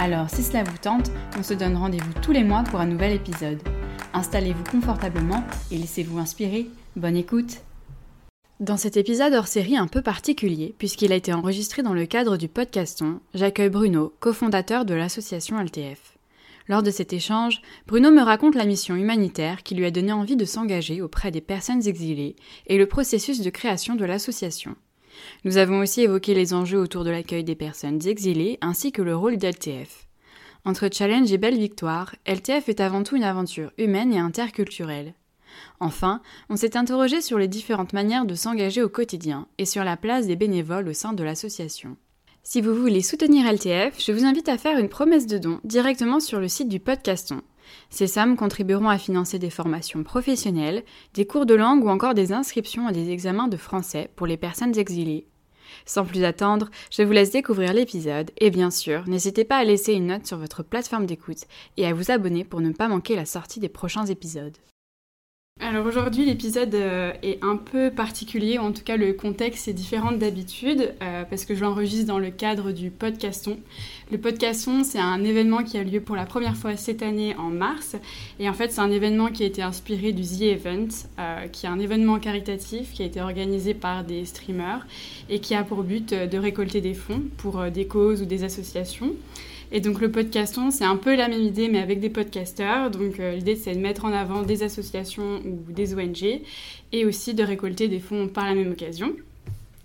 Alors, si cela vous tente, on se donne rendez-vous tous les mois pour un nouvel épisode. Installez-vous confortablement et laissez-vous inspirer. Bonne écoute Dans cet épisode hors série un peu particulier, puisqu'il a été enregistré dans le cadre du podcaston, j'accueille Bruno, cofondateur de l'association LTF. Lors de cet échange, Bruno me raconte la mission humanitaire qui lui a donné envie de s'engager auprès des personnes exilées et le processus de création de l'association. Nous avons aussi évoqué les enjeux autour de l'accueil des personnes exilées ainsi que le rôle d'LTF. Entre challenge et belle victoire, LTF est avant tout une aventure humaine et interculturelle. Enfin, on s'est interrogé sur les différentes manières de s'engager au quotidien et sur la place des bénévoles au sein de l'association. Si vous voulez soutenir LTF, je vous invite à faire une promesse de don directement sur le site du podcaston. Ces sommes contribueront à financer des formations professionnelles, des cours de langue ou encore des inscriptions à des examens de français pour les personnes exilées. Sans plus attendre, je vous laisse découvrir l'épisode et bien sûr, n'hésitez pas à laisser une note sur votre plateforme d'écoute et à vous abonner pour ne pas manquer la sortie des prochains épisodes. Alors aujourd'hui, l'épisode euh, est un peu particulier, en tout cas le contexte est différent d'habitude, euh, parce que je l'enregistre dans le cadre du podcaston. Le podcaston, c'est un événement qui a lieu pour la première fois cette année en mars, et en fait c'est un événement qui a été inspiré du The Event, euh, qui est un événement caritatif qui a été organisé par des streamers et qui a pour but de récolter des fonds pour des causes ou des associations. Et donc le podcaston, c'est un peu la même idée, mais avec des podcasteurs. Donc euh, l'idée, c'est de mettre en avant des associations ou des ONG et aussi de récolter des fonds par la même occasion.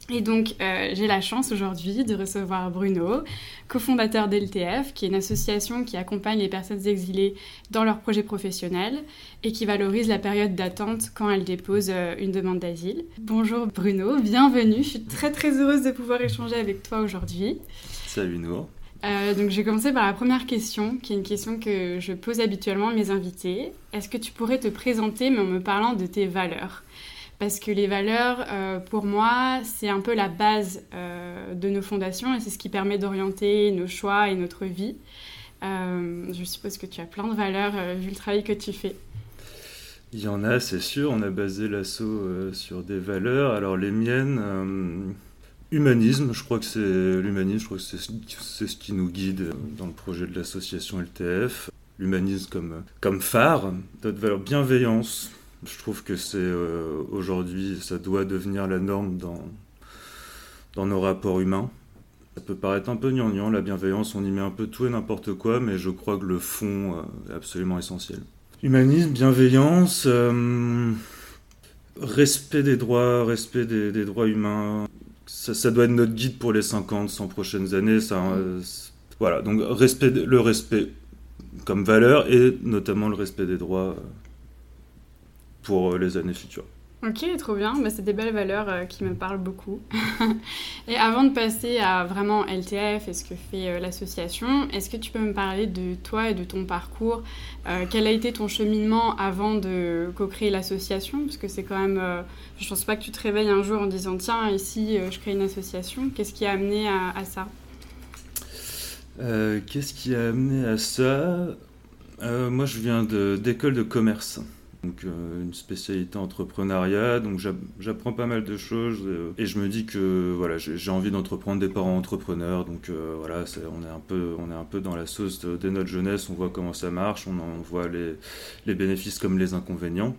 Et donc, euh, j'ai la chance aujourd'hui de recevoir Bruno, cofondateur d'LTF, qui est une association qui accompagne les personnes exilées dans leurs projets professionnels et qui valorise la période d'attente quand elles déposent euh, une demande d'asile. Bonjour Bruno, bienvenue. Je suis très très heureuse de pouvoir échanger avec toi aujourd'hui. Salut Nour. Euh, donc, je vais commencer par la première question, qui est une question que je pose habituellement à mes invités. Est-ce que tu pourrais te présenter, mais en me parlant de tes valeurs? Parce que les valeurs, euh, pour moi, c'est un peu la base euh, de nos fondations et c'est ce qui permet d'orienter nos choix et notre vie. je suppose que tu as plein de valeurs vu le travail que tu fais. Il y en a, c'est sûr. On a basé l'assaut sur des valeurs. Alors, les miennes Humanisme, je crois que c'est l'humanisme, je crois que c'est ce qui nous guide dans le projet de l'association LTF. L'humanisme comme, comme phare, notre valeur bienveillance. Je trouve que c'est euh, aujourd'hui, ça doit devenir la norme dans, dans nos rapports humains. Ça peut paraître un peu gnangnan, la bienveillance, on y met un peu tout et n'importe quoi, mais je crois que le fond euh, est absolument essentiel. Humanisme, bienveillance, euh, respect des droits, respect des droits humains, ça, doit être notre guide pour les 50, 100 prochaines années. Ça, euh, voilà, donc respect, le respect comme valeur et notamment le respect des droits euh, pour euh, les années futures. Ok, trop bien. Bah, c'est des belles valeurs euh, qui me parlent beaucoup. et avant de passer à vraiment LTF et ce que fait euh, l'association, est-ce que tu peux me parler de toi et de ton parcours euh, Quel a été ton cheminement avant de co-créer l'association? Parce que c'est quand même. je pense pas que tu te réveilles un jour en disant tiens, ici, je crée une association. Qu'est-ce qui a amené à, ça? Qu'est-ce qui a amené à ça? Moi, je viens d'école de commerce donc euh, une spécialité entrepreneuriat, donc j'apprends pas mal de choses euh, et je me dis que voilà j'ai envie d'entreprendre des parents entrepreneurs, donc euh, voilà on est un peu on est un peu dans la sauce dès notre jeunesse, on voit comment ça marche, on en voit les, les bénéfices comme les inconvénients,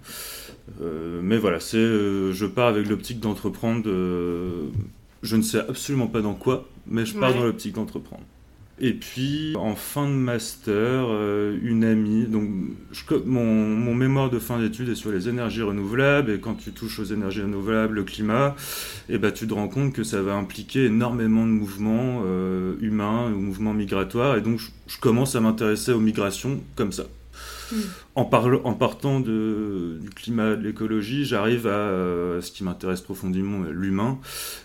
mais voilà c'est je pars avec l'optique d'entreprendre, je ne sais absolument pas dans quoi, mais je pars dans l'optique d'entreprendre. Et puis, en fin de master, euh, une amie. Donc, mon, mon, mémoire de fin d'études est sur les énergies renouvelables. Et quand tu touches aux énergies renouvelables, le climat, et eh ben, tu te rends compte que ça va impliquer énormément de mouvements euh, humains ou mouvements migratoires. Et donc, je, commence à m'intéresser aux migrations comme ça. Mm. En, partant du climat, de l'écologie, j'arrive à ce qui m'intéresse profondément, l'humain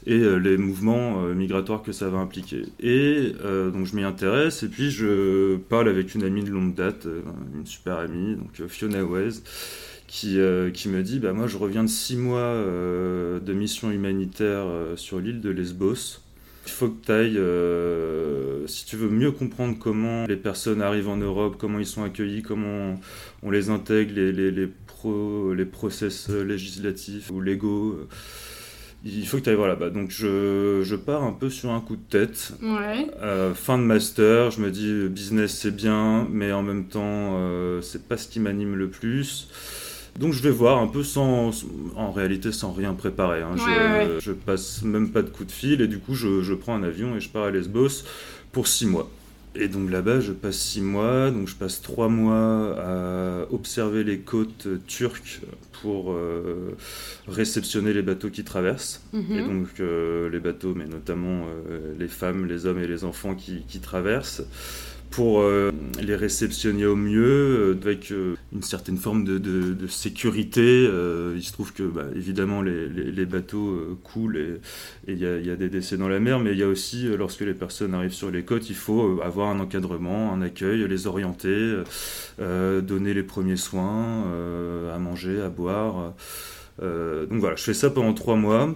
et les mouvements migratoires que ça va impliquer. Et donc je m'y intéresse, et puis je parle avec une amie de longue date, une super amie, donc Fiona Wes qui, euh, me dit bah, Moi, je reviens de six mois euh, de mission humanitaire euh, sur l'île de Lesbos. Il faut que tu ailles, si tu veux mieux comprendre comment les personnes arrivent en Europe, comment ils sont accueillis, comment on, les intègre, les, les, les, pro, les process législatifs ou légaux il faut que tu ailles voir là-bas. Donc je, je, pars un peu sur un coup de tête. Ouais. fin de master, je me dis business c'est bien, mais en même temps c'est pas ce qui m'anime le plus. Donc je vais voir un peu sans, en réalité sans rien préparer. Hein. je, passe même pas de coup de fil et du coup je, prends un avion et je pars à Lesbos pour six mois. Et donc là-bas, je passe six mois, donc je passe trois mois à observer les côtes turques pour euh, réceptionner les bateaux qui traversent. Mhm. Et donc euh, les bateaux, mais notamment euh, les femmes, les hommes et les enfants qui, qui traversent pour euh, les réceptionner au mieux, euh, avec euh, une certaine forme de, sécurité. il se trouve que, bah, évidemment, les, bateaux coulent et il y, a des décès dans la mer, mais il y a aussi, lorsque les personnes arrivent sur les côtes, il faut avoir un encadrement, un accueil, les orienter, donner les premiers soins, à manger, à boire. donc voilà, je fais ça pendant trois mois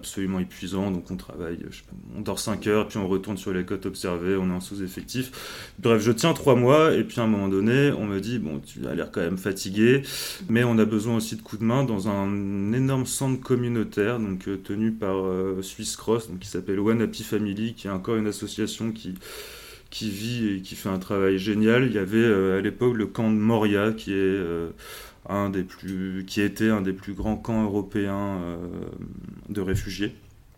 absolument épuisant, donc on travaille, on dort 5 heures, puis on retourne sur les côtes observées, on est en sous-effectif. Bref, je tiens 3 mois, et puis à un moment donné, on me dit, bon, tu as l'air quand même fatigué, mais on a besoin aussi de coups de main dans un énorme centre communautaire, donc euh, tenu par euh, Swiss Cross, donc, qui s'appelle One Happy Family, qui est encore une association qui qui vit et qui fait un travail génial. Il y avait euh, à l'époque le camp de Moria, qui est un des plus, qui était un des plus grands camps européens euh, de réfugiés.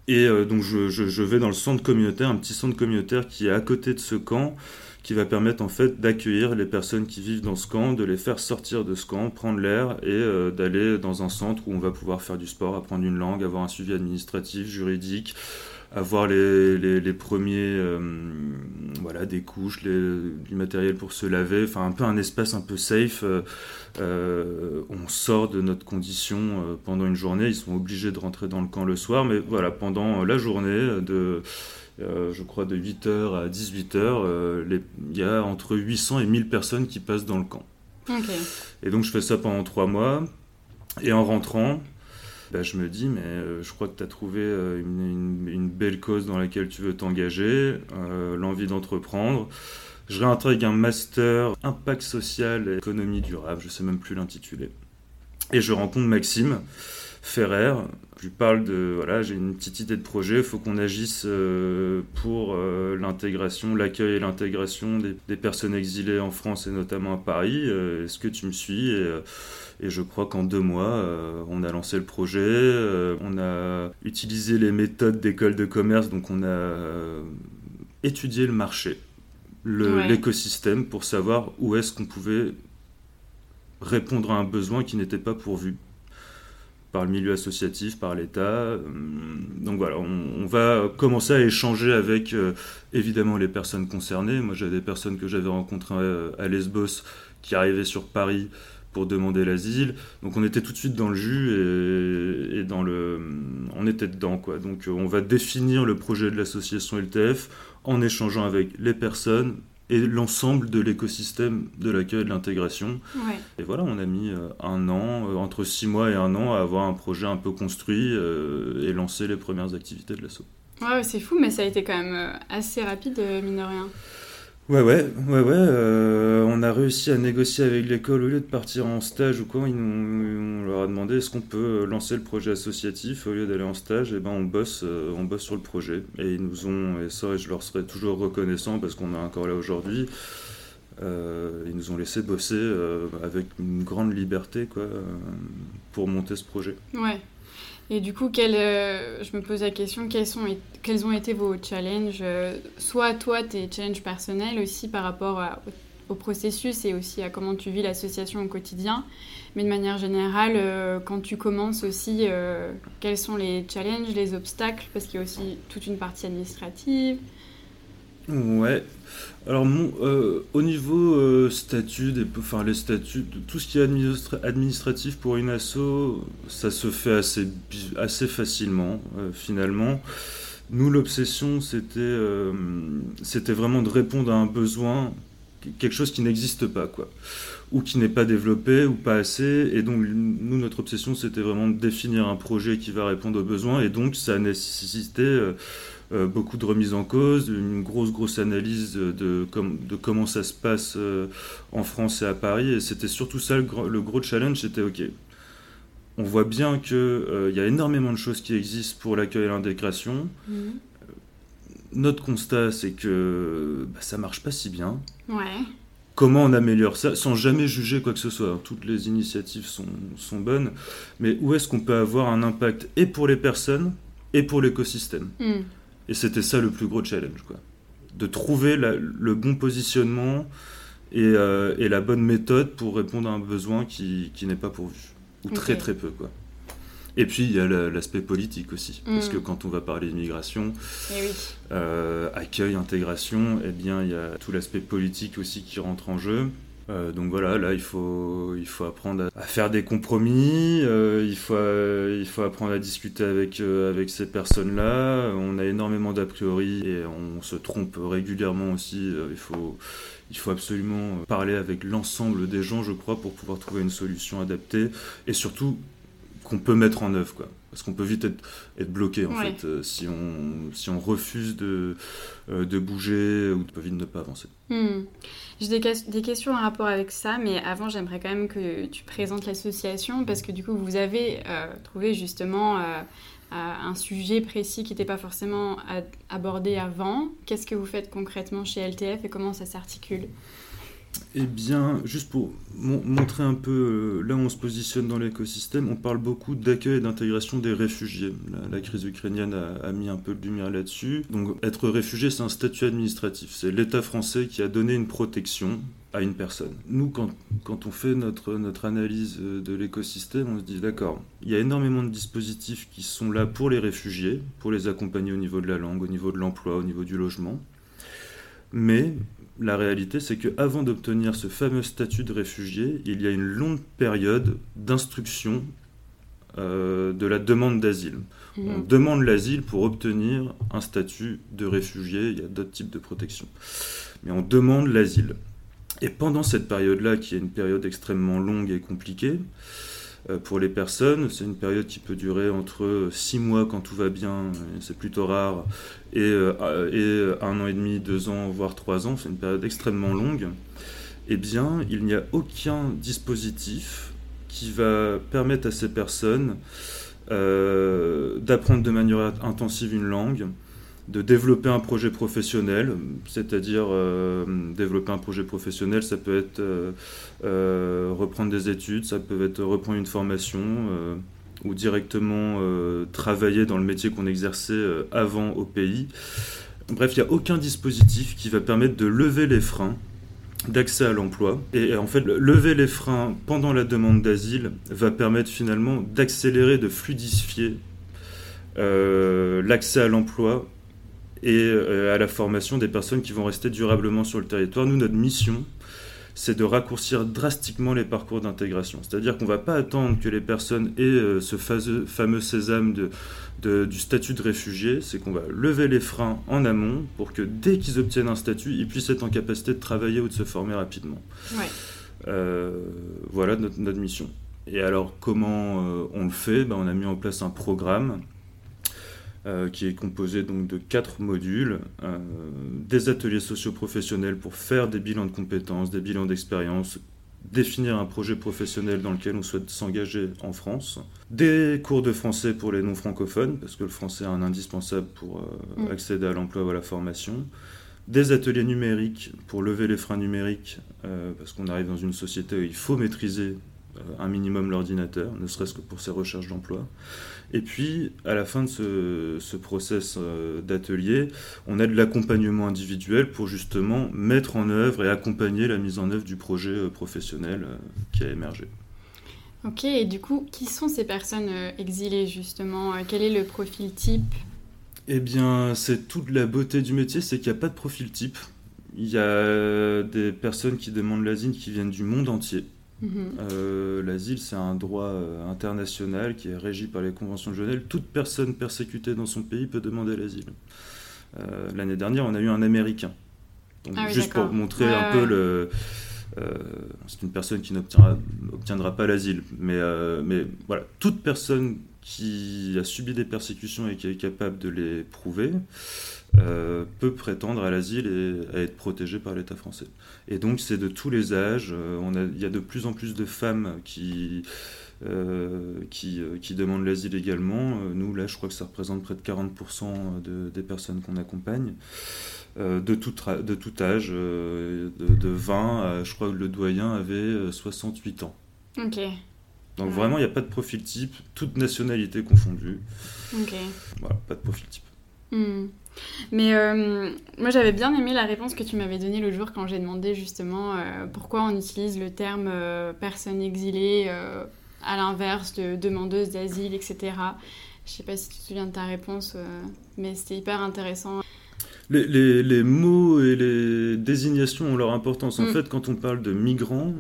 Et euh, donc je, je, vais dans le centre communautaire, un petit centre communautaire qui est à côté de ce camp, qui va permettre en fait d'accueillir les personnes qui vivent dans ce camp, de les faire sortir de ce camp, prendre l'air et euh, d'aller dans un centre où on va pouvoir faire du sport, apprendre une langue, avoir un suivi administratif, juridique, avoir les, les, premiers voilà des couches du matériel pour se laver enfin un peu un espace un peu safe euh, euh, on sort de notre condition pendant une journée ils sont obligés de rentrer dans le camp le soir mais voilà pendant la journée de je crois de 8h à 18h il y a entre 800 et 1000 personnes qui passent dans le camp. Et donc je fais ça pendant trois mois et en rentrant bah, je me dis, mais euh, je crois que tu as trouvé euh, une, belle cause dans laquelle tu veux t'engager, euh, l'envie d'entreprendre. Je réintègre un master impact social et économie durable, je sais même plus l'intituler. Et je rencontre Maxime Ferrer. Je lui parle de, voilà, j'ai une petite idée de projet, il faut qu'on agisse pour l'intégration, l'accueil et l'intégration des, des, personnes exilées en France et notamment à Paris. Est-ce que tu me suis et je crois qu'en deux mois, euh, on a lancé le projet, euh, on a utilisé les méthodes d'école de commerce, donc on a euh, étudié le marché, l'écosystème pour savoir où est-ce qu'on pouvait répondre à un besoin qui n'était pas pourvu par le milieu associatif, par l'État. Donc voilà, on, va commencer à échanger avec évidemment les personnes concernées. Moi, j'avais des personnes que j'avais rencontrées à Lesbos qui arrivaient sur Paris pour demander l'asile. Donc on était tout de suite dans le jus et, dans le, on était dedans quoi. Donc on va définir le projet de l'association LTF en échangeant avec les personnes et l'ensemble de l'écosystème de l'accueil et de l'intégration. Et voilà, on a mis euh, un an, euh, entre six mois et un an, à avoir un projet un peu construit euh, et lancer les premières activités de l'asso. Ouais, c'est fou, mais ça a été quand même assez rapide, mine de rien. Ouais, ouais, ouais, ouais. Euh, on a réussi à négocier avec l'école au lieu de partir en stage ou quoi. On leur a demandé est-ce qu'on peut lancer le projet associatif au lieu d'aller en stage? Et eh ben on bosse, euh, on bosse sur le projet. Et ils nous ont, et ça, je leur serai toujours reconnaissant parce qu'on est encore là aujourd'hui. Euh, ils nous ont laissé bosser avec une grande liberté quoi, pour monter ce projet. Ouais. Et du coup, euh, je me pose la question, quels, sont, quels ont été vos challenges euh, Soit toi, tes challenges personnels aussi par rapport au processus et aussi à comment tu vis l'association au quotidien. Mais de manière générale, euh, quand tu commences aussi, quels sont les challenges, les obstacles? Parce qu'il y a aussi toute une partie administrative. Ouais. Alors euh, au niveau euh, statut, enfin les tout ce qui est administratif pour une asso, ça se fait assez, facilement euh, finalement. Nous l'obsession c'était c'était vraiment de répondre à un besoin, quelque chose qui n'existe pas quoi, ou qui n'est pas développé ou pas assez. Et donc nous notre obsession c'était vraiment de définir un projet qui va répondre aux besoins et donc ça a nécessité euh, beaucoup de remises en cause, une grosse, grosse analyse de, de comment ça se passe euh, en France et à Paris. Et c'était surtout ça le, gros challenge, c'était OK. On voit bien qu'il euh, y a énormément de choses qui existent pour l'accueil et l'intégration. Mhm. Notre constat, c'est que bah, ça marche pas si bien. Comment on améliore ça sans jamais juger quoi que ce soit Toutes les initiatives sont, sont bonnes, mais où est-ce qu'on peut avoir un impact et pour les personnes et pour l'écosystème? Mhm. Et c'était ça le plus gros challenge, quoi. De trouver le bon positionnement euh, et, la bonne méthode pour répondre à un besoin qui, n'est pas pourvu. Ou très très peu, quoi. Et puis il y a l'aspect politique aussi, parce mm. que quand on va parler immigration, eh euh, accueil, intégration, eh bien il y a tout l'aspect politique aussi qui rentre en jeu. Euh, donc voilà, là il faut, il faut apprendre à, faire des compromis, euh, il, faut, euh, il faut apprendre à discuter avec, avec ces personnes-là. On a énormément d'a priori et on se trompe régulièrement aussi. il, faut, il faut absolument parler avec l'ensemble des gens, je crois, pour pouvoir trouver une solution adaptée et surtout qu'on peut mettre en œuvre. Quoi. Parce qu'on peut vite être, être bloqué en fait si, on, si on refuse de, de bouger ou peut vite ne pas avancer. Hmm. J'ai des, questions en rapport avec ça, mais avant, j'aimerais quand même que tu présentes l'association parce que du coup, vous avez euh, trouvé justement euh, euh, un sujet précis qui n'était pas forcément abordé avant. Qu'est-ce que vous faites concrètement chez LTF et comment ça s'articule? Eh bien, juste pour montrer un peu là où on se positionne dans l'écosystème, on parle beaucoup d'accueil et d'intégration des réfugiés. La, crise ukrainienne a, mis un peu de lumière là-dessus. Donc, être réfugié, c'est un statut administratif. C'est l'État français qui a donné une protection à une personne. Nous, quand, on fait notre, notre analyse de l'écosystème, on se dit d'accord, il y a énormément de dispositifs qui sont là pour les réfugiés, pour les accompagner au niveau de la langue, au niveau de l'emploi, au niveau du logement. Mais la réalité, c'est qu'avant d'obtenir ce fameux statut de réfugié, il y a une longue période d'instruction euh, de la demande d'asile. Mmh. On demande l'asile pour obtenir un statut de réfugié, il y a d'autres types de protection. Mais on demande l'asile. Et pendant cette période-là, qui est une période extrêmement longue et compliquée, pour les personnes. C'est une période qui peut durer entre 6 mois quand tout va bien, c'est plutôt rare, et, euh, un an et demi, deux ans, voire trois ans. C'est une période extrêmement longue. Eh bien, il n'y a aucun dispositif qui va permettre à ces personnes euh, d'apprendre de manière intensive une langue, de développer un projet professionnel, c'est-à-dire euh, développer un projet professionnel, ça peut être euh, euh, reprendre des études, ça peut être reprendre une formation ou directement travailler dans le métier qu'on exerçait avant au pays. Bref, il n'y a aucun dispositif qui va permettre de lever les freins d'accès à l'emploi. Et en fait, lever les freins pendant la demande d'asile va permettre finalement d'accélérer, de fluidifier l'accès à l'emploi et euh, à la formation des personnes qui vont rester durablement sur le territoire. Nous, notre mission, c'est de raccourcir drastiquement les parcours d'intégration. C'est-à-dire qu'on ne va pas attendre que les personnes aient euh, ce fameux sésame de, du statut de réfugié, c'est qu'on va lever les freins en amont pour que dès qu'ils obtiennent un statut, ils puissent être en capacité de travailler ou de se former rapidement. Euh, voilà notre, mission. Et alors comment on le fait? Ben, On a mis en place un programme euh, qui est composé donc de quatre modules, euh, des ateliers socio-professionnels pour faire des bilans de compétences, des bilans d'expérience, définir un projet professionnel dans lequel on souhaite s'engager en France, des cours de français pour les non-francophones, parce que le français est un indispensable pour euh, mm. accéder à l'emploi ou à la formation, des ateliers numériques pour lever les freins numériques, parce qu'on arrive dans une société où il faut maîtriser un minimum l'ordinateur, ne serait-ce que pour ses recherches d'emploi. Et puis, à la fin de ce, ce process euh, d'atelier, on a de l'accompagnement individuel pour justement mettre en œuvre et accompagner la mise en œuvre du projet euh, professionnel euh, qui a émergé. Ok, et du coup, qui sont ces personnes exilées justement Quel est le profil type? Eh bien, c'est toute la beauté du métier, c'est qu'il n'y a pas de profil type. Il y a des personnes qui demandent l'asile qui viennent du monde entier. Mhm. Euh, l'asile, c'est un droit euh, international qui est régi par les conventions de Genève. Toute personne persécutée dans son pays peut demander l'asile. Euh, l'année dernière, on a eu un Américain. Ah juste pour montrer un peu le. c'est une personne qui n'obtiendra pas l'asile. Mais, mais voilà, toute personne qui a subi des persécutions et qui est capable de les prouver euh, peut prétendre à l'asile et à être protégé par l'État français. Et donc c'est de tous les âges. Euh, on a, il y a de plus en plus de femmes qui, euh, qui, qui, demandent l'asile également. Nous, là, je crois que ça représente près de 40% de, des personnes qu'on accompagne. de, tout de tout âge, de, de, 20 à, je crois que le doyen avait 68 ans. Ok. Donc vraiment, il n'y a pas de profil type, toute nationalité confondue. Ok. Voilà, pas de profil type. Hmm. Mais euh, moi j'avais bien aimé la réponse que tu m'avais donnée le jour quand j'ai demandé justement euh, pourquoi on utilise le terme euh, personne exilée à l'inverse de demandeuse d'asile, etc. Je sais pas si tu te souviens de ta réponse, mais c'était hyper intéressant les, les, mots et les désignations ont leur importance. En mm. fait, quand on parle de migrants,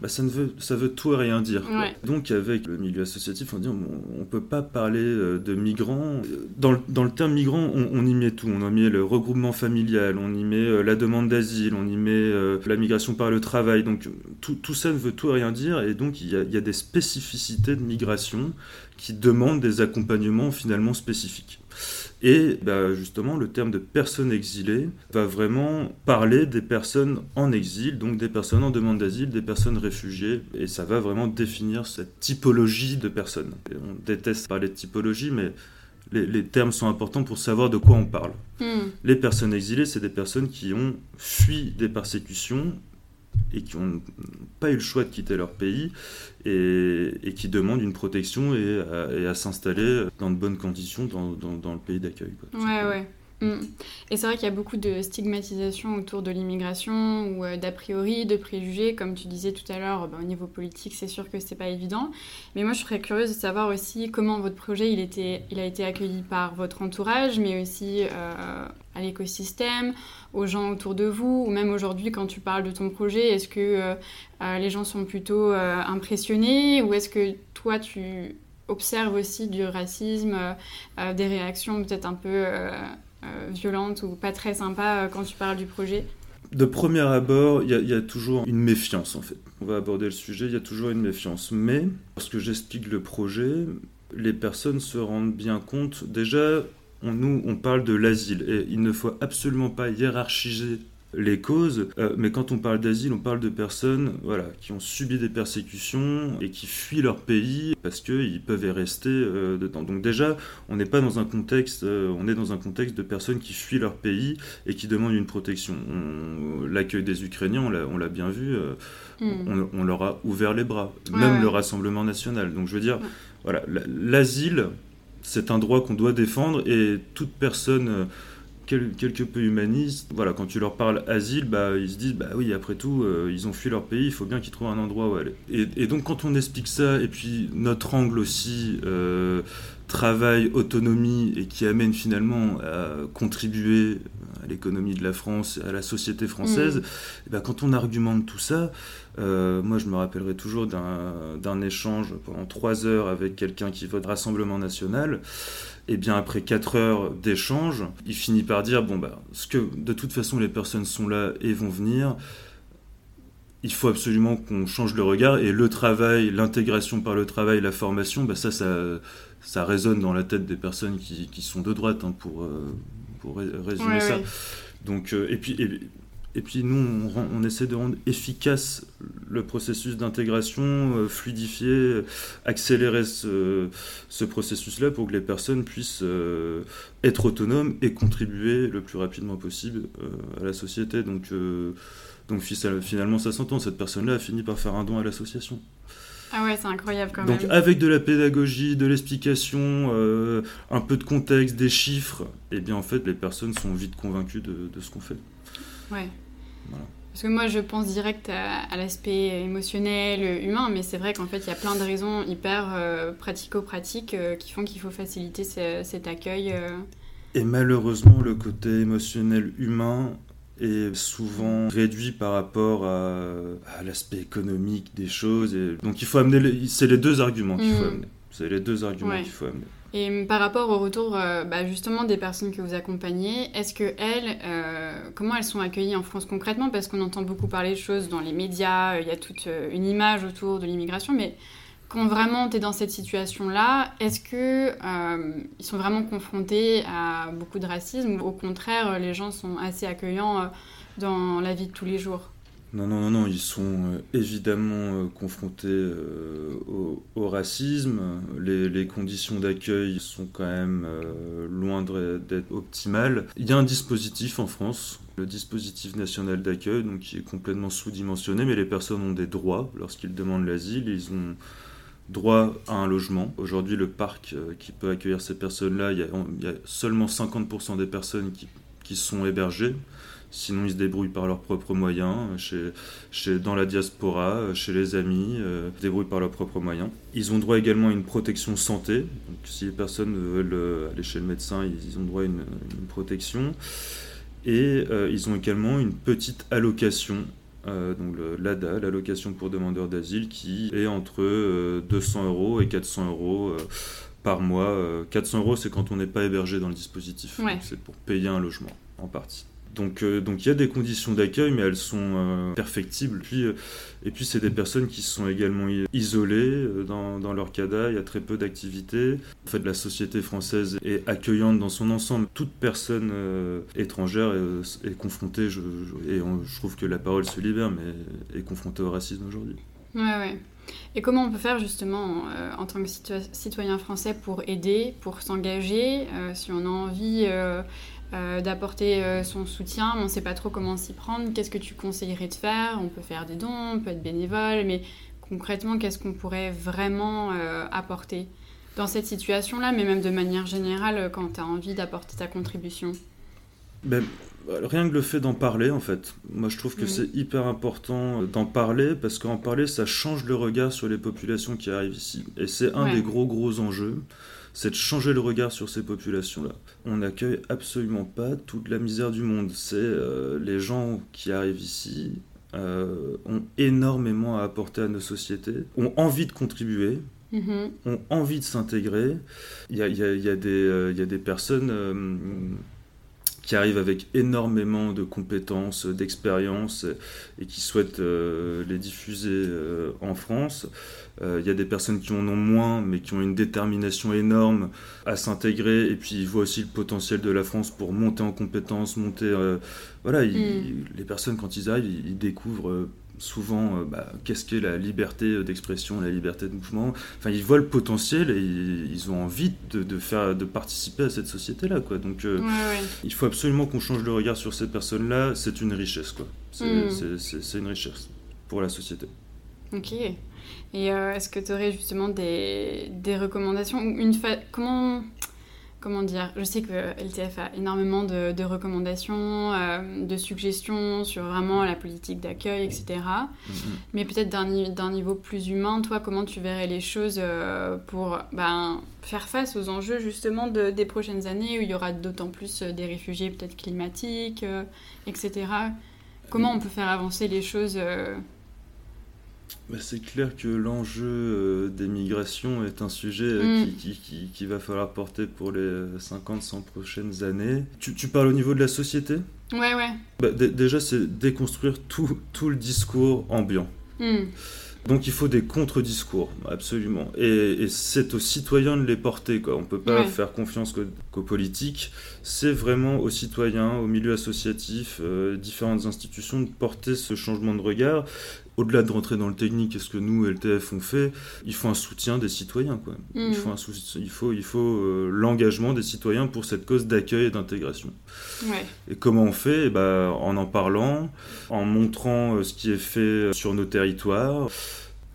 bah, ça, ne veut, ça veut tout et rien dire. Donc, avec le milieu associatif, on dit on ne peut pas parler euh, de migrants. Dans le, dans le terme migrant, on, y met tout. On y met le regroupement familial, on y met euh, la demande d'asile, on y met euh, la migration par le travail. Donc, tout, tout, ça ne veut tout et rien dire. Et donc, il y a, il y a des spécificités de migration qui demandent des accompagnements finalement spécifiques. Et bah, justement, le terme de personne exilée va vraiment parler des personnes en exil, donc des personnes en demande d'asile, des personnes réfugiées, et ça va vraiment définir cette typologie de personnes. on déteste parler de typologie, mais les, termes sont importants pour savoir de quoi on parle. Hmm. Les personnes exilées, c'est des personnes qui ont fui des persécutions et qui n'ont pas eu le choix de quitter leur pays et, qui demandent une protection et à, s'installer dans de bonnes conditions dans, dans, le pays d'accueil. Ouais, ouais. Mm. Et c'est vrai qu'il y a beaucoup de stigmatisation autour de l'immigration ou euh, d'a priori, de préjugés, comme tu disais tout à l'heure, bah, au niveau politique, c'est sûr que c'est pas évident. Mais moi, je serais curieuse de savoir aussi comment votre projet il, a été accueilli par votre entourage, mais aussi euh, à l'écosystème, aux gens autour de vous, ou même aujourd'hui quand tu parles de ton projet, est-ce que euh, les gens sont plutôt impressionnés ou est-ce que toi tu observes aussi du racisme, des réactions peut-être un peu violente ou pas très sympa euh, quand tu parles du projet de premier abord, il y, a toujours une méfiance en fait. On va aborder le sujet, il y a toujours une méfiance. Mais lorsque j'explique le projet, les personnes se rendent bien compte. Déjà, nous, on parle de l'asile et il ne faut absolument pas hiérarchiser les causes. Euh, mais quand on parle d'asile, on parle de personnes voilà, qui ont subi des persécutions et qui fuient leur pays parce qu'ils peuvent y rester euh, dedans. Donc déjà, on n'est pas dans un contexte, euh, on est dans un contexte de personnes qui fuient leur pays et qui demandent une protection. L'accueil des Ukrainiens, on l'a bien vu, hmm. on, leur a ouvert les bras, même le Rassemblement national. Donc je veux dire, voilà, l'asile, c'est un droit qu'on doit défendre et toute personne quelque peu humanistes. Voilà, quand tu leur parles asile, bah, ils se disent bah oui, après tout, euh, ils ont fui leur pays, il faut bien qu'ils trouvent un endroit où aller. Et, donc quand on explique ça, et puis notre angle aussi, euh, travail, autonomie, et qui amène finalement à contribuer à l'économie de la France, à la société française, et bah, quand on argumente tout ça, euh, moi je me rappellerai toujours d'un échange pendant trois heures avec quelqu'un qui vote Rassemblement National et bien après 4 heures d'échange, il finit par dire bon bah ce que de toute façon les personnes sont là et vont venir. Il faut absolument qu'on change le regard et le travail, l'intégration par le travail, la formation, bah ça, ça, ça résonne dans la tête des personnes qui, qui sont de droite hein, pour, euh, pour résumer ça. Donc, euh, et puis, et puis nous, on, essaie de rendre efficace le processus d'intégration, euh, fluidifier, accélérer ce, processus-là pour que les personnes puissent euh, être autonomes et contribuer le plus rapidement possible euh, à la société. Donc, donc finalement, ça s'entend. Cette personne-là a fini par faire un don à l'association. Ah ouais, c'est incroyable quand même. Donc avec de la pédagogie, de l'explication, un peu de contexte, des chiffres, et eh bien en fait les personnes sont vite convaincues de, de ce qu'on fait. Ouais. Parce que moi, je pense direct à, l'aspect émotionnel, humain, mais c'est vrai qu'en fait, il y a plein de raisons hyper euh, pratico-pratiques euh, qui font qu'il faut faciliter cet accueil. Euh. Et malheureusement, le côté émotionnel humain est souvent réduit par rapport à, l'aspect économique des choses. Et donc il faut amener, c'est les deux arguments qu'il faut mm. amener. C'est les deux arguments qu'il faut amener. Et par rapport au retour euh, bah, justement des personnes que vous accompagnez, est-ce que elles, euh, comment elles sont accueillies en France concrètement? Parce qu'on entend beaucoup parler de choses dans les médias, il y a toute euh, une image autour de l'immigration, mais quand vraiment tu es dans cette situation-là, est-ce que ils sont vraiment confrontés à beaucoup de racisme ou au contraire les gens sont assez accueillants dans la vie de tous les jours? Non, non, non, ils sont euh, évidemment euh, confrontés euh, au, racisme. Les, conditions d'accueil sont quand même loin d'être optimales. Il y a un dispositif en France, le dispositif national d'accueil, donc qui est complètement sous-dimensionné, mais les personnes ont des droits lorsqu'ils demandent l'asile. Ils ont droit à un logement. Aujourd'hui, le parc qui peut accueillir ces personnes-là, il, y a seulement 50% des personnes qui, qui sont hébergées. Sinon, ils se débrouillent par leurs propres moyens, chez, chez, dans la diaspora, chez les amis, euh, ils se débrouillent par leurs propres moyens. Ils ont droit également à une protection santé. Donc, si les personnes veulent euh, aller chez le médecin, ils, ont droit à une, protection. Et euh, ils ont également une petite allocation donc l'ADA, l'allocation pour demandeurs d'asile, qui est entre 200 euros et 400 euros par mois. 400 euros, c'est quand on n'est pas hébergé dans le dispositif. C'est pour payer un logement, en partie. Donc, euh, donc il y a des conditions d'accueil, mais elles sont euh, perfectibles. Euh, et puis, c'est des personnes qui sont également isolées dans, leur CADA. Il y a très peu d'activités. En fait, la société française est accueillante dans son ensemble. Toute personne étrangère est, confrontée, je, et je trouve que la parole se libère, mais est confrontée au racisme aujourd'hui. Ouais, ouais. Et comment on peut faire justement en tant que citoyen français pour aider, pour s'engager, si on a envie d'apporter euh, son soutien, on ne sait pas trop comment s'y prendre. Qu'est-ce que tu conseillerais de faire? On peut faire des dons, on peut être bénévole, mais concrètement, qu'est-ce qu'on pourrait vraiment euh, apporter dans cette situation-là, mais même de manière générale quand tu as envie d'apporter ta contribution? Ben, Rien que le fait d'en parler, en fait. Moi, je trouve que c'est hyper important d'en parler parce qu'en parler, ça change le regard sur les populations qui arrivent ici. Et c'est un des gros, gros enjeux c'est de changer le regard sur ces populations-là. On n'accueille absolument pas toute la misère du monde. C'est euh, les gens qui arrivent ici euh, ont énormément à apporter à nos sociétés, ont envie de contribuer, mm-hmm. ont envie de s'intégrer. Il y a, des personnes qui arrivent avec énormément de compétences, d'expériences et qui souhaitent euh, les diffuser euh, en France. Euh, il y a des personnes qui en ont moins, mais qui ont une détermination énorme à s'intégrer et puis ils voient aussi le potentiel de la France pour monter en compétences, monter. voilà, mm. les personnes quand ils arrivent, ils découvrent souvent euh, bah, qu'est-ce qu'est la liberté d'expression, la liberté de mouvement. Enfin, ils voient le potentiel et ils ont envie de, faire, de participer à cette société-là. Quoi. Donc, euh, il faut absolument qu'on change le regard sur ces personnes-là. C'est une richesse. Quoi. C'est, hmm. une richesse pour la société. Ok. Et euh, est-ce que tu aurais justement des, des recommandations une Comment comment dire, je sais que LTF a énormément de, recommandations, euh, de suggestions sur vraiment la politique d'accueil, etc. Mm-hmm. Mais peut-être d'un niveau plus humain, toi, comment tu verrais les choses euh, pour ben, faire face aux enjeux justement des prochaines années où il y aura d'autant plus euh, des réfugiés peut-être climatiques, etc. Comment on peut faire avancer les choses bah, c'est clair que l'enjeu euh, des migrations est un sujet euh, mm. qui, va falloir porter pour les 50-100 prochaines années. Tu, parles au niveau de la société? Ouais, ouais. Bah, déjà, c'est déconstruire tout, tout, le discours ambiant. Mm. Donc il faut des contre-discours, absolument. Et, c'est aux citoyens de les porter. Quoi. On ne peut pas faire confiance qu'aux politiques. C'est vraiment aux citoyens, aux milieux associatifs, euh, différentes institutions de porter ce changement de regard au-delà de rentrer dans le technique, est ce que nous, LTF, on fait, il faut un soutien des citoyens. Quoi. Il mm. faut, un il faut, il faut euh, l'engagement des citoyens pour cette cause d'accueil et d'intégration. Et comment on fait? Eh ben, En en parlant, en montrant euh, ce qui est fait sur nos territoires.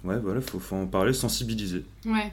Ouais, voilà, il faut, faut, en parler, sensibiliser. Ouais.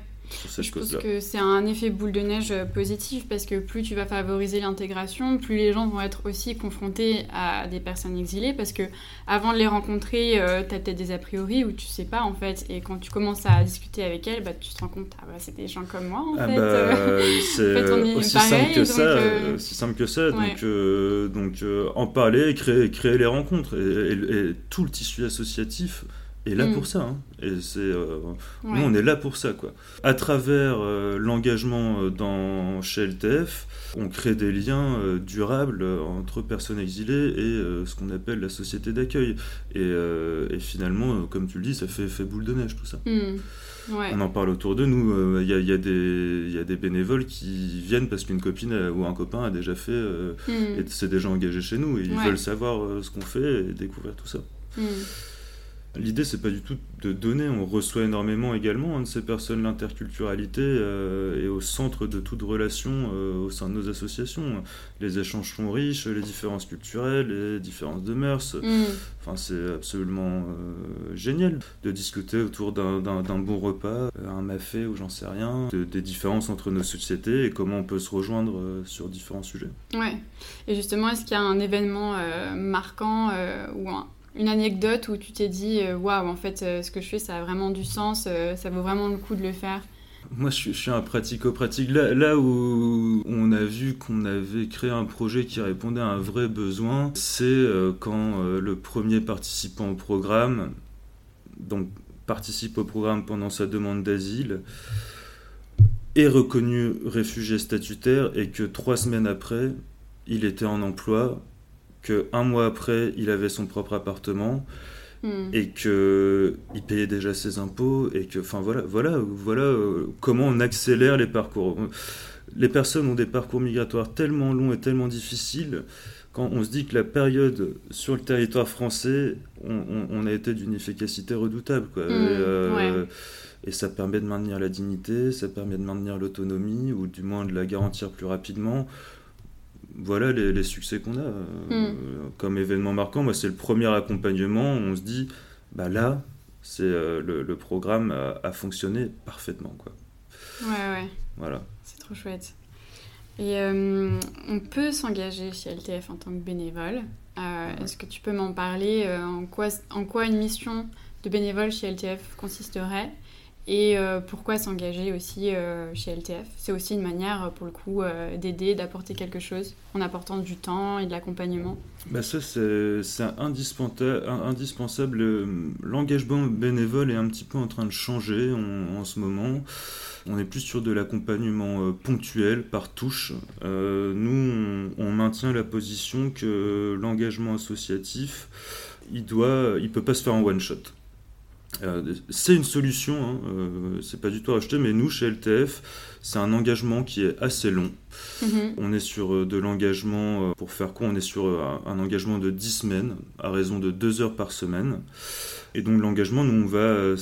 Je pense que c'est un effet boule de neige euh, positif parce que plus tu vas favoriser l'intégration, plus les gens vont être aussi confrontés à des personnes exilées parce que avant de les rencontrer, tu as peut-être des a priori ou tu sais pas en fait. Et quand tu commences à discuter avec elles, bah, tu te rends compte, ah bah, c'est des gens comme moi en Ah fait. bah, euh. c'est en fait, aussi pareil, simple donc, ça, euh, aussi simple que ça. ouais. Donc, euh, donc euh, en parler, et créer, créer les rencontres et, et- et tout le tissu associatif est là Mm. pour ça. hein. Et c'est, euh, Ouais. nous, on est là pour ça, quoi. À travers euh, l'engagement euh, dans chez LTF, on crée des liens euh, durables entre personnes exilées et ce qu'on appelle la société d'accueil. Et, et finalement, comme tu le dis, ça fait, fait boule de neige tout ça. Ouais. On en parle autour de nous. Il y, a, il y a des- il y a des bénévoles qui viennent parce qu'une copine ou un copain a déjà fait Hmm. et s'est déjà engagé chez nous et ils Ouais. veulent savoir ce qu'on fait et découvrir tout ça. L'idée, c'est pas du tout de donner. On reçoit énormément également hein, de ces personnes. L'interculturalité euh, est au centre de toute relation euh, au sein de nos associations. Les échanges sont riches, les différences culturelles, les différences de mœurs. Hmm. Enfin, c'est absolument euh, génial de discuter autour d'un- bon repas, un mafé ou j'en sais rien, de- des différences entre nos sociétés et comment on peut se rejoindre sur différents sujets. Ouais. Et justement, est-ce qu'il y a un événement marquant ou un- une anecdote où tu t'es dit euh, waouh, en fait, euh, ce que je fais, ça a vraiment du sens, euh, ça vaut vraiment le coup de le faire Moi, je suis, un pratico-pratique. Là, où on a vu qu'on avait créé un projet qui répondait à un vrai besoin, c'est quand le premier participant au programme, donc participe au programme pendant sa demande d'asile, est reconnu réfugié statutaire et que trois semaines après, il était en emploi, que un mois après, il avait son propre appartement Hmm. et que il payait déjà ses impôts et que enfin voilà voilà voilà euh, comment on accélère les parcours les personnes ont des parcours migratoires tellement longs et tellement difficiles quand on se dit que la période sur le territoire français on, on- on a été d'une efficacité redoutable quoi. Mmh, et, euh, ouais. et ça permet de maintenir la dignité ça permet de maintenir l'autonomie ou du moins de la garantir plus rapidement voilà les, les succès qu'on a euh, Mm. comme événement marquant. Moi, c'est le premier accompagnement. où On se dit, bah là, c'est euh, le, le programme a, a fonctionné parfaitement, quoi. Ouais, ouais, Voilà. c'est trop chouette. Et euh, on peut s'engager chez LTF en tant que bénévole. Euh, Est-ce que tu peux m'en parler en, quoi, en quoi une mission de bénévole chez LTF consisterait? Et euh, pourquoi s'engager aussi euh, chez LTF C'est aussi une manière, euh, pour le coup, d'aider, d'apporter quelque chose en apportant du temps et de l'accompagnement. Bah ça, c'est indispensable. indispensable. Le- L'engagement bénévole est un petit peu en train de changer en, ce moment. On est plus sur de l'accompagnement ponctuel, par touche. Nous, on, maintient la position que l'engagement associatif, il doit, il peut pas se faire en one shot. Euh, c'est une solution, hein, euh, c'est pas du tout à acheter, mais nous, chez LTF, c'est un engagement qui est assez long. Mhm. On est sur euh, de l'engagement, euh, pour faire quoi? On est sur un un engagement de 10 semaines, à raison de 2 heures par semaine. Et donc l'engagement, nous, on va euh,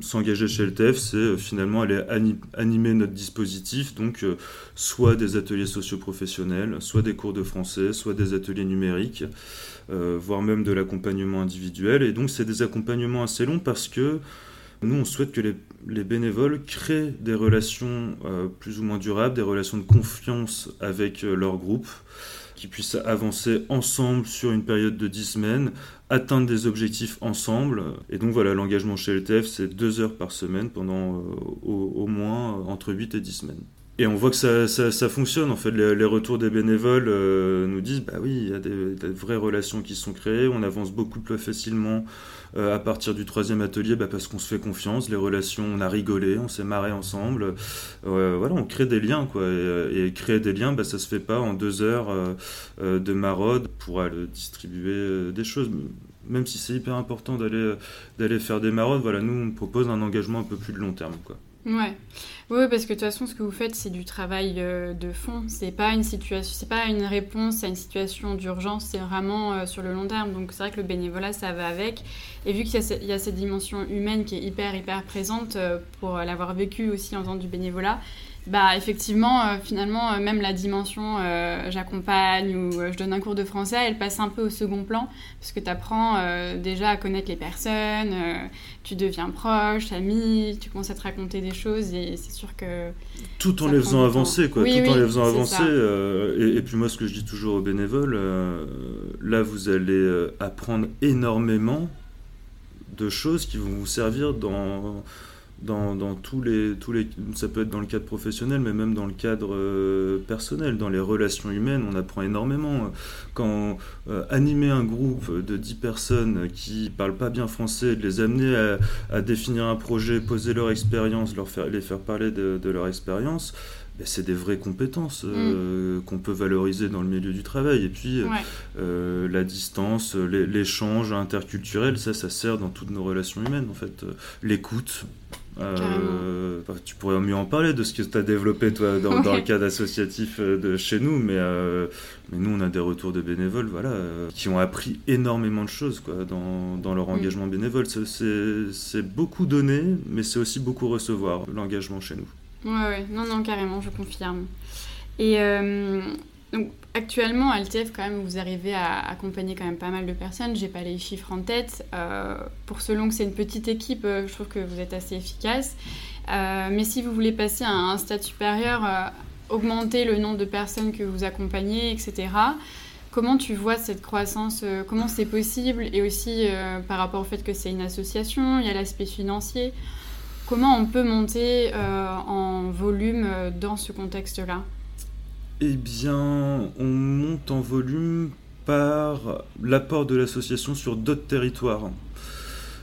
s'engager chez LTF, c'est euh, finalement aller ani- animer notre dispositif, donc euh, soit des ateliers socioprofessionnels, soit des cours de français, soit des ateliers numériques, voire même de l'accompagnement individuel. Et donc c'est des accompagnements assez longs parce que nous, on souhaite que les, les bénévoles créent des relations plus ou moins durables, des relations de confiance avec leur groupe, qui puissent avancer ensemble sur une période de 10 semaines, atteindre des objectifs ensemble. Et donc voilà, l'engagement chez LTF, c'est deux heures par semaine pendant euh, au, moins euh, entre 8 et 10 semaines. Et on voit que ça, ça, fonctionne, en fait, les, retours des bénévoles euh, nous disent, bah oui, il y a des, vraies relations qui sont créées, on avance beaucoup plus facilement à partir du troisième atelier, bah, parce qu'on se fait confiance, les relations, on a rigolé, on s'est marré ensemble, Euh, voilà, on crée des liens, quoi, et, et créer des liens, bah, ça se fait pas en deux heures euh, euh, de maraude. Pour aller distribuer euh, des choses, même si c'est hyper important d'aller d'aller faire des maraudes, voilà, nous on propose un engagement un peu plus de long terme, quoi. Ouais. Oui, parce que de toute façon, ce que vous faites, c'est du travail euh, de fond. C'est pas une situation, c'est pas une réponse à une situation d'urgence. C'est vraiment euh, sur le long terme. Donc c'est vrai que le bénévolat, ça va avec. Et vu qu'il y, a cette dimension humaine qui est hyper hyper présente euh, pour l'avoir vécu aussi en faisant du bénévolat, bah effectivement, euh, finalement, euh, même la dimension euh, j'accompagne ou je donne un cours de français, elle passe un peu au second plan, parce que tu apprends déjà à connaître les personnes, tu deviens proche, ami, tu commences à te raconter des choses, et c'est sûr que... Tout en les faisant avancer, quoi, tout en les faisant avancer. Et, et, puis moi, ce que je dis toujours aux bénévoles, là, vous allez apprendre énormément de choses qui vont vous servir dans dans, dans, tous, les, tous les... Ça peut être dans le cadre professionnel, mais même dans le cadre euh, personnel, dans les relations humaines, on apprend énormément. Quand euh, animer un groupe de 10 personnes qui parlent pas bien français, de les amener à, à définir un projet, poser leur expérience, leur faire, les faire parler de, de leur expérience, ben, c'est des vraies compétences euh, mm. qu'on peut valoriser dans le milieu du travail. Et puis, la distance, l'échange interculturel, ça, ça sert dans toutes nos relations humaines, en fait. L'écoute, euh, tu pourrais mieux en parler de ce que tu as développé toi dans, le cadre associatif euh, de chez nous, mais, euh, mais nous on a des retours de bénévoles voilà, qui ont appris énormément de choses quoi, dans, dans leur mm. engagement bénévole. C'est beaucoup donner, mais c'est aussi beaucoup recevoir l'engagement chez nous. Ouais, ouais, non, non, carrément, je confirme. Et donc, actuellement, à LTF, quand même, vous arrivez à accompagner quand même pas mal de personnes. J'ai pas les chiffres en tête. Euh, pour selon que c'est une petite équipe, euh, je trouve que vous êtes assez efficace. Euh, mais si vous voulez passer à un stade supérieur, augmenter le nombre de personnes que vous accompagnez, etc., comment tu vois cette croissance Comment c'est possible? Et aussi par rapport au fait que c'est une association, il y a l'aspect financier. Comment on peut monter en volume dans ce contexte-là? Eh bien, on monte en volume par l'apport de l'association sur d'autres territoires.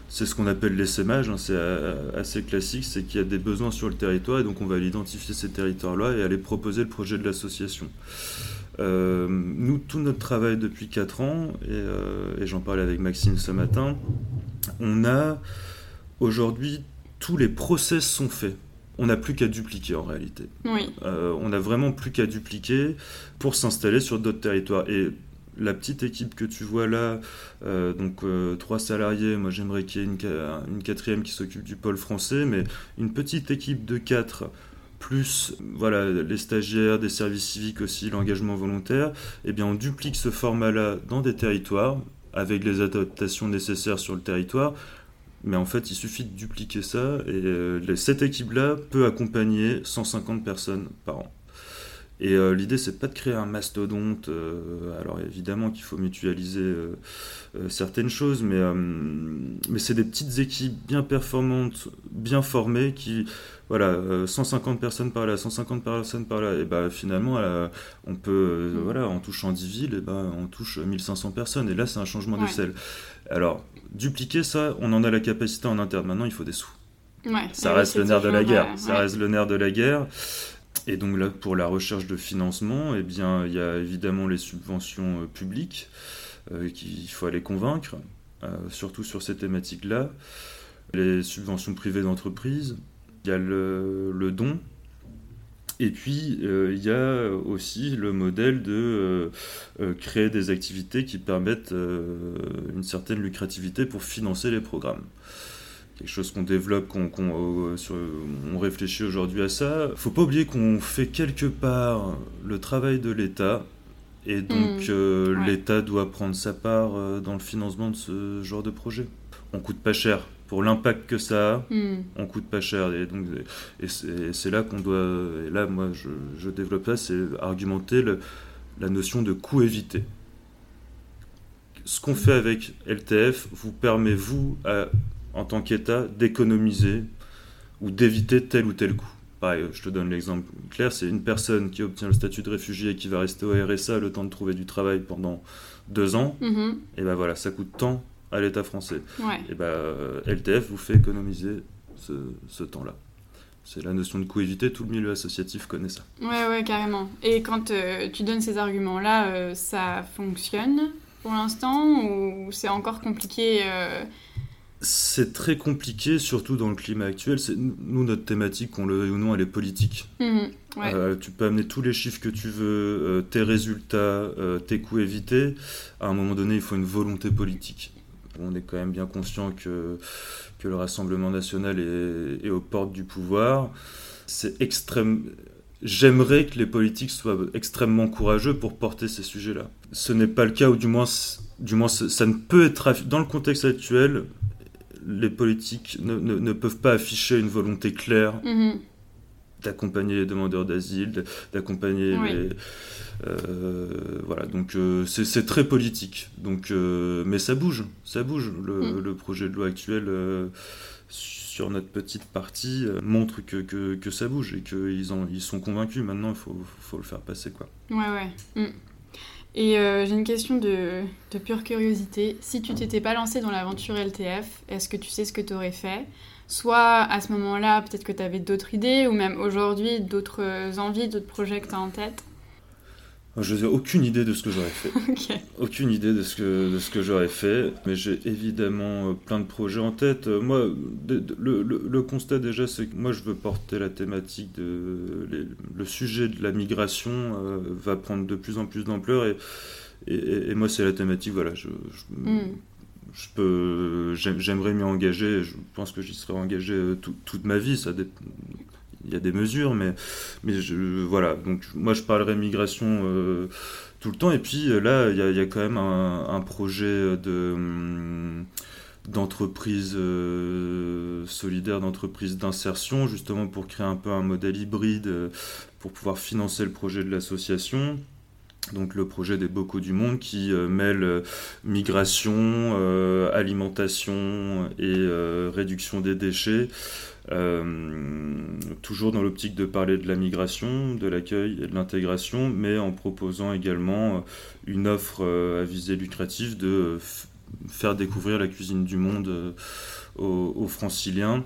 C'est ce qu'on appelle l'essaimage, hein, c'est euh, assez classique, c'est qu'il y a des besoins sur le territoire et donc on va aller identifier ces territoires-là et aller proposer le projet de l'association. Euh, nous, tout notre travail depuis 4 ans, euh, et j'en parlais avec Maxime ce matin, on a aujourd'hui tous les process sont faits on n'a plus qu'à dupliquer en réalité. Euh, on n'a vraiment plus qu'à dupliquer pour s'installer sur d'autres territoires. Et la petite équipe que tu vois là, euh, donc euh, trois salariés, moi j'aimerais qu'il y ait une, quatrième qui s'occupe du pôle français, mais une petite équipe de quatre plus voilà les stagiaires, des services civiques aussi, l'engagement volontaire, eh bien on duplique ce format-là dans des territoires avec les adaptations nécessaires sur le territoire mais en fait, il suffit de dupliquer ça et euh, cette équipe-là peut accompagner 150 personnes par an. Et euh, l'idée, c'est pas de créer un mastodonte. Euh, alors évidemment qu'il faut mutualiser certaines choses, mais, mais c'est des petites équipes bien performantes, bien formées, qui, voilà, 150 personnes par là, 150 personnes par là, et bah finalement, on peut, mm. voilà, en touchant 10 villes, et ben on touche 1500 personnes. Et là, c'est un changement de sel. Alors, dupliquer ça, on en a la capacité en interne. Maintenant, il faut des sous. ça reste le nerf de la guerre. Ça reste le nerf de la guerre. Et donc là, pour la recherche de financement, eh bien, il y a évidemment les subventions euh, publiques euh, qu'il faut aller convaincre, euh, surtout sur ces thématiques-là. Les subventions privées d'entreprise. Il y a le don et puis, euh, il y a aussi le modèle de euh, euh, créer des activités qui permettent une certaine lucrativité pour financer les programmes. Quelque chose qu'on développe, qu'on, on réfléchit aujourd'hui à ça. Il ne faut pas oublier qu'on fait quelque part le travail de l'État. Et donc, mmh. l'État doit prendre sa part dans le financement de ce genre de projet. On coûte pas cher pour l'impact que ça a, hmm. on coûte pas cher. Et donc, et c'est là qu'on doit. Et là, moi, je, développe ça, c'est argumenter la notion de coût évité. Ce qu'on fait avec LTF vous permet, vous, en tant qu'État, d'économiser ou d'éviter tel ou tel coût. Pareil, je te donne l'exemple clair, c'est une personne qui obtient le statut de réfugié et qui va rester au RSA le temps de trouver du travail pendant deux ans, mm-hmm. et ben voilà, ça coûte tant à l'État français. Et ben, LTF vous fait économiser ce, temps-là. C'est la notion de coût évité, tout le milieu associatif connaît ça. Ouais, ouais, carrément. Et quand euh, tu donnes ces arguments-là, euh, ça fonctionne pour l'instant ou c'est encore compliqué C'est très compliqué, surtout dans le climat actuel. Nous, notre thématique, qu'on le veuille ou non, elle est politique. Mmh, tu peux amener tous les chiffres que tu veux, tes résultats, tes coûts évités. À un moment donné, il faut une volonté politique on est quand même bien conscient que, que le Rassemblement national est, aux portes du pouvoir. c'est extrême. J'aimerais que les politiques soient extrêmement courageux pour porter ces sujets-là. Ce n'est pas le cas, ou du moins, du moins ça ne peut être. Dans le contexte actuel, les politiques ne, peuvent pas afficher une volonté claire mm-hmm. D'accompagner les demandeurs d'asile, d'accompagner les. Euh, voilà, donc euh, c'est très politique. Donc, euh, mais ça bouge, ça bouge. Le, mm. projet de loi actuel sur notre petite partie montre que, que, ça bouge et qu'ils ils sont convaincus. Maintenant, il faut, faut, le faire passer. Quoi. Ouais, ouais. Mm. Et j'ai une question de, de, pure curiosité. Si tu t'étais pas lancé dans l'aventure LTF, est-ce que tu sais ce que tu aurais fait? Soit à ce moment-là, peut-être que tu avais d'autres idées, ou même aujourd'hui, d'autres envies, d'autres projets que tu as en tête je n'ai aucune idée de ce que j'aurais fait. Aucune idée de ce que, de ce que j'aurais fait. Mais j'ai évidemment euh, plein de projets en tête. Euh, moi, le, le, constat déjà, c'est que moi, je veux porter la thématique de. le sujet de la migration euh, va prendre de plus en plus d'ampleur. Et, et, moi, c'est la thématique, voilà. Je, hmm. Je, peux, j'aimerais m'y engager. Je pense que j'y serais engagé toute ma vie. Ça il y a des mesures, mais, mais je, voilà. Donc, moi, je parlerai migration euh, tout le temps. Et puis euh, là, il y a, quand même un, projet de hum, d'entreprise euh, solidaire, d'entreprise d'insertion, justement pour créer un peu un modèle hybride pour pouvoir financer le projet de l'association. Donc le projet des Bocaux du Monde qui mêle migration, alimentation et réduction des déchets euh, toujours dans l'optique de parler de la migration, de l'accueil et de l'intégration, mais en proposant également euh, une offre euh, à visée lucrative de faire découvrir la cuisine du monde aux franciliens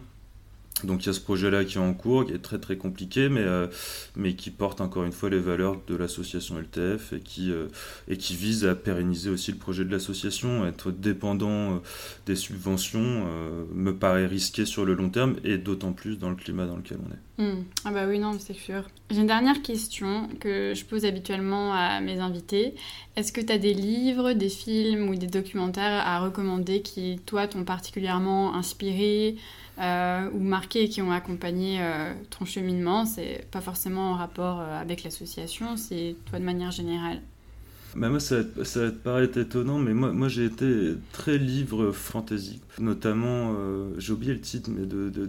donc il y a ce projet-là qui est en cours, qui est très très compliqué, mais, euh, mais qui porte encore une fois les valeurs de l'association LTF et qui, euh, et qui vise à pérenniser aussi le projet de l'association. Être dépendant euh, des subventions me paraît risqué sur le long terme et d'autant plus dans le climat dans lequel on est. Hmm. Ah bah oui, non, c'est sûr. J'ai une dernière question que je pose habituellement à mes invités. Est-ce que tu as des livres, des films ou des documentaires à recommander qui, toi, t'ont particulièrement inspiré euh, ou marqués qui ont accompagné euh, ton cheminement. C'est pas forcément en rapport euh, avec l'association, c'est toi de manière générale. Bah moi, ça, ça va te paraître étonnant, mais moi, moi j'ai été très livre fantasy, notamment, j'ai oublié le titre, mais de, de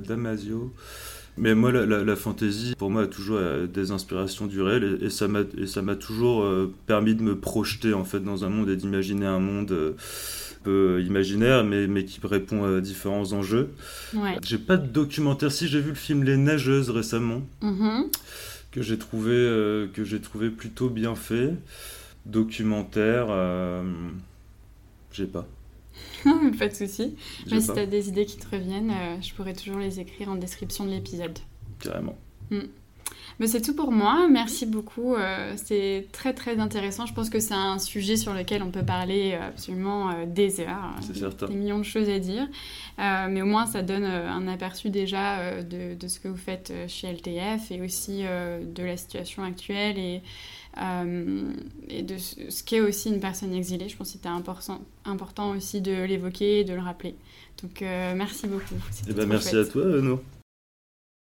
Damasio. Mais moi, la, la, fantasy, pour moi, a toujours des inspirations du réel, et, et ça m'a toujours permis de me projeter en fait dans un monde et d'imaginer un monde peu imaginaire, mais, mais qui répond à différents enjeux. J'ai pas de documentaire. Si j'ai vu le film Les Nageuses récemment, mm-hmm. que j'ai trouvé, euh, que j'ai trouvé plutôt bien fait. Documentaire, euh, j'ai pas. Pas de souci. Mais si tu as des idées qui te reviennent, euh, je pourrais toujours les écrire en description de l'épisode. Carrément. Mm. Mais c'est tout pour moi. Merci beaucoup. Euh, c'est très très intéressant. Je pense que c'est un sujet sur lequel on peut parler euh, absolument euh, des heures. C'est certain. Des millions de choses à dire. mais au moins, ça donne un aperçu déjà de, de, ce que vous faites chez LTF et aussi de la situation actuelle et, et de ce qu'est aussi une personne exilée. Je pense que c'était important, important aussi de l'évoquer et de le rappeler. Donc, merci beaucoup. Eh ben, merci à toi, Nour.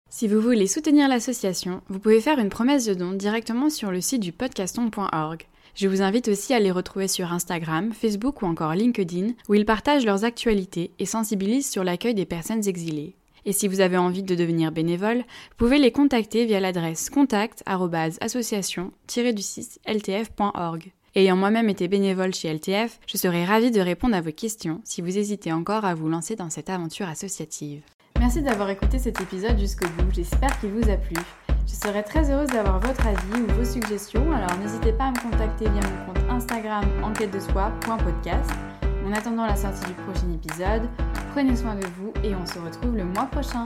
Si vous voulez soutenir l'association, vous pouvez faire une promesse de don directement sur le site du podcaston.org. Je vous invite aussi à les retrouver sur Instagram, Facebook ou encore LinkedIn, où ils partagent leurs actualités et sensibilisent sur l'accueil des personnes exilées. Et si vous avez envie de devenir bénévole, vous pouvez les contacter via l'adresse contact-association-du6ltf.org. Ayant moi-même été bénévole chez LTF, je serai ravie de répondre à vos questions si vous hésitez encore à vous lancer dans cette aventure associative. Merci d'avoir écouté cet épisode jusqu'au bout, j'espère qu'il vous a plu. Je serais très heureuse d'avoir votre avis ou vos suggestions, alors n'hésitez pas à me contacter via mon compte Instagram enquête de soi.podcast. En attendant la sortie du prochain épisode, prenez soin de vous et on se retrouve le mois prochain.